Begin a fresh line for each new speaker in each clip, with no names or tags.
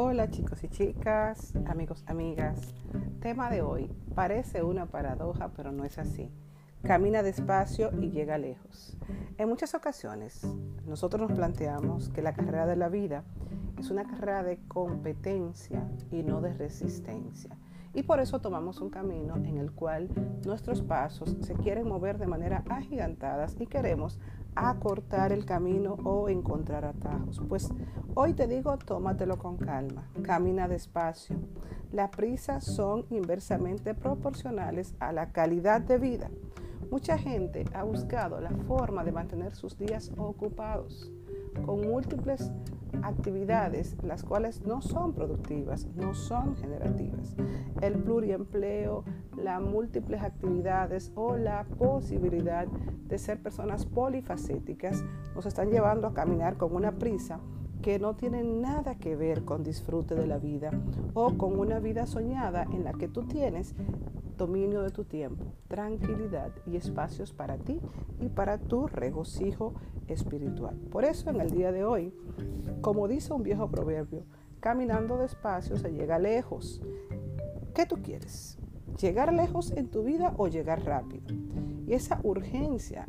Hola chicos y chicas, amigos, amigas. Tema de hoy. Parece una paradoja, pero no es así. Camina despacio y llega lejos. En muchas ocasiones nosotros nos planteamos que la carrera de la vida es una carrera de competencia y no de resistencia. Y por eso tomamos un camino en el cual nuestros pasos se quieren mover de manera agigantadas y queremos acortar el camino o encontrar atajos. Pues hoy te digo, tómatelo con calma, camina despacio. Las prisas son inversamente proporcionales a la calidad de vida. Mucha gente ha buscado la forma de mantener sus días ocupados con múltiples actividades las cuales no son productivas, no son generativas. El pluriempleo, las múltiples actividades o la posibilidad de ser personas polifacéticas nos están llevando a caminar con una prisa que no tiene nada que ver con disfrute de la vida o con una vida soñada en la que tú tienes dominio de tu tiempo, tranquilidad y espacios para ti y para tu regocijo espiritual. Por eso en el día de hoy, como dice un viejo proverbio, caminando despacio se llega lejos. ¿Qué tú quieres? ¿Llegar lejos en tu vida o llegar rápido? Y esa urgencia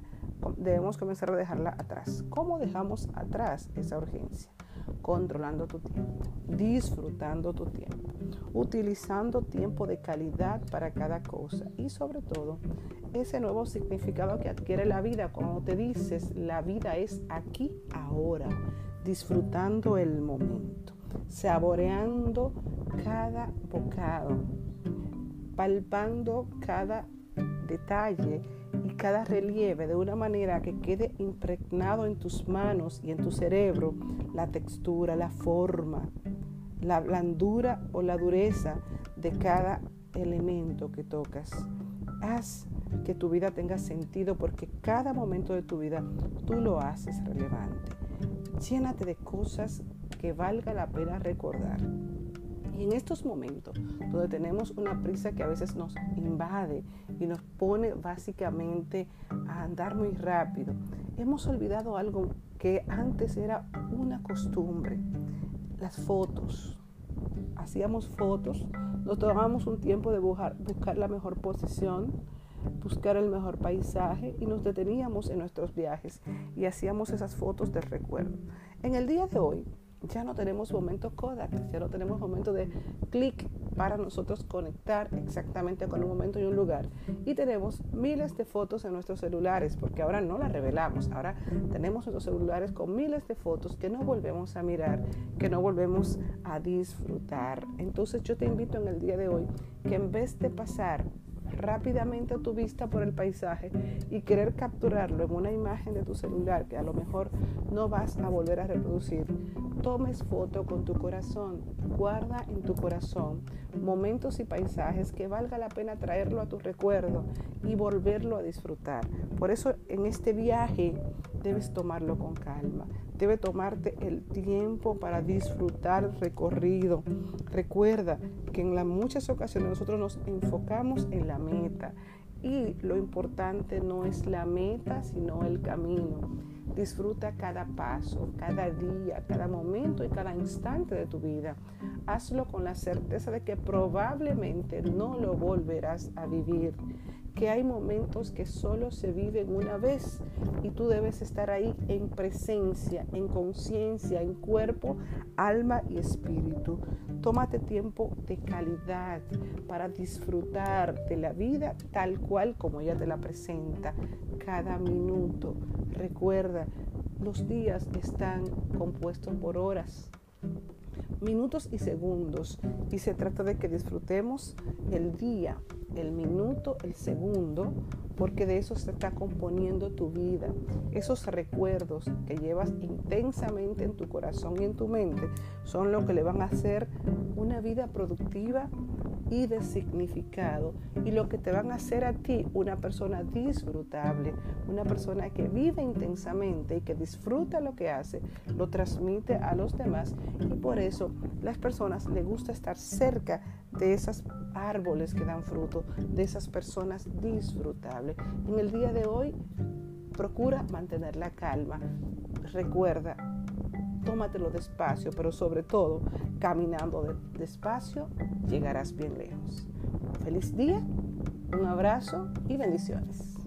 debemos comenzar a dejarla atrás. ¿Cómo dejamos atrás esa urgencia? controlando tu tiempo, disfrutando tu tiempo, utilizando tiempo de calidad para cada cosa y sobre todo ese nuevo significado que adquiere la vida. Cuando te dices la vida es aquí ahora, disfrutando el momento, saboreando cada bocado, palpando cada detalle y cada relieve de una manera que quede impregnado en tus manos y en tu cerebro. La textura, la forma, la blandura o la dureza de cada elemento que tocas. Haz que tu vida tenga sentido porque cada momento de tu vida tú lo haces relevante. Llénate de cosas que valga la pena recordar. Y en estos momentos, donde tenemos una prisa que a veces nos invade y nos pone básicamente a andar muy rápido, hemos olvidado algo que antes era una costumbre, las fotos. Hacíamos fotos, nos tomábamos un tiempo de buscar, buscar la mejor posición, buscar el mejor paisaje y nos deteníamos en nuestros viajes y hacíamos esas fotos de recuerdo. En el día de hoy, ya no tenemos momentos Kodak, ya no tenemos momentos de clic para nosotros conectar exactamente con un momento y un lugar. Y tenemos miles de fotos en nuestros celulares, porque ahora no las revelamos, ahora tenemos nuestros celulares con miles de fotos que no volvemos a mirar, que no volvemos a disfrutar. Entonces yo te invito en el día de hoy que en vez de pasar rápidamente tu vista por el paisaje y querer capturarlo en una imagen de tu celular que a lo mejor no vas a volver a reproducir, tomes foto con tu corazón, guarda en tu corazón momentos y paisajes que valga la pena traerlo a tu recuerdo y volverlo a disfrutar. Por eso en este viaje debes tomarlo con calma, debe tomarte el tiempo para disfrutar el recorrido. Recuerda que en las muchas ocasiones nosotros nos enfocamos en la meta y lo importante no es la meta, sino el camino. Disfruta cada paso, cada día, cada momento y cada instante de tu vida. Hazlo con la certeza de que probablemente no lo volverás a vivir que hay momentos que solo se viven una vez y tú debes estar ahí en presencia, en conciencia, en cuerpo, alma y espíritu. Tómate tiempo de calidad para disfrutar de la vida tal cual como ella te la presenta, cada minuto. Recuerda, los días están compuestos por horas minutos y segundos y se trata de que disfrutemos el día, el minuto, el segundo, porque de eso se está componiendo tu vida. Esos recuerdos que llevas intensamente en tu corazón y en tu mente son lo que le van a hacer una vida productiva y de significado y lo que te van a hacer a ti una persona disfrutable, una persona que vive intensamente y que disfruta lo que hace, lo transmite a los demás y por eso las personas les gusta estar cerca de esos árboles que dan fruto, de esas personas disfrutables. En el día de hoy procura mantener la calma. Recuerda, tómatelo despacio, pero sobre todo, caminando despacio, llegarás bien lejos. Feliz día, un abrazo y bendiciones.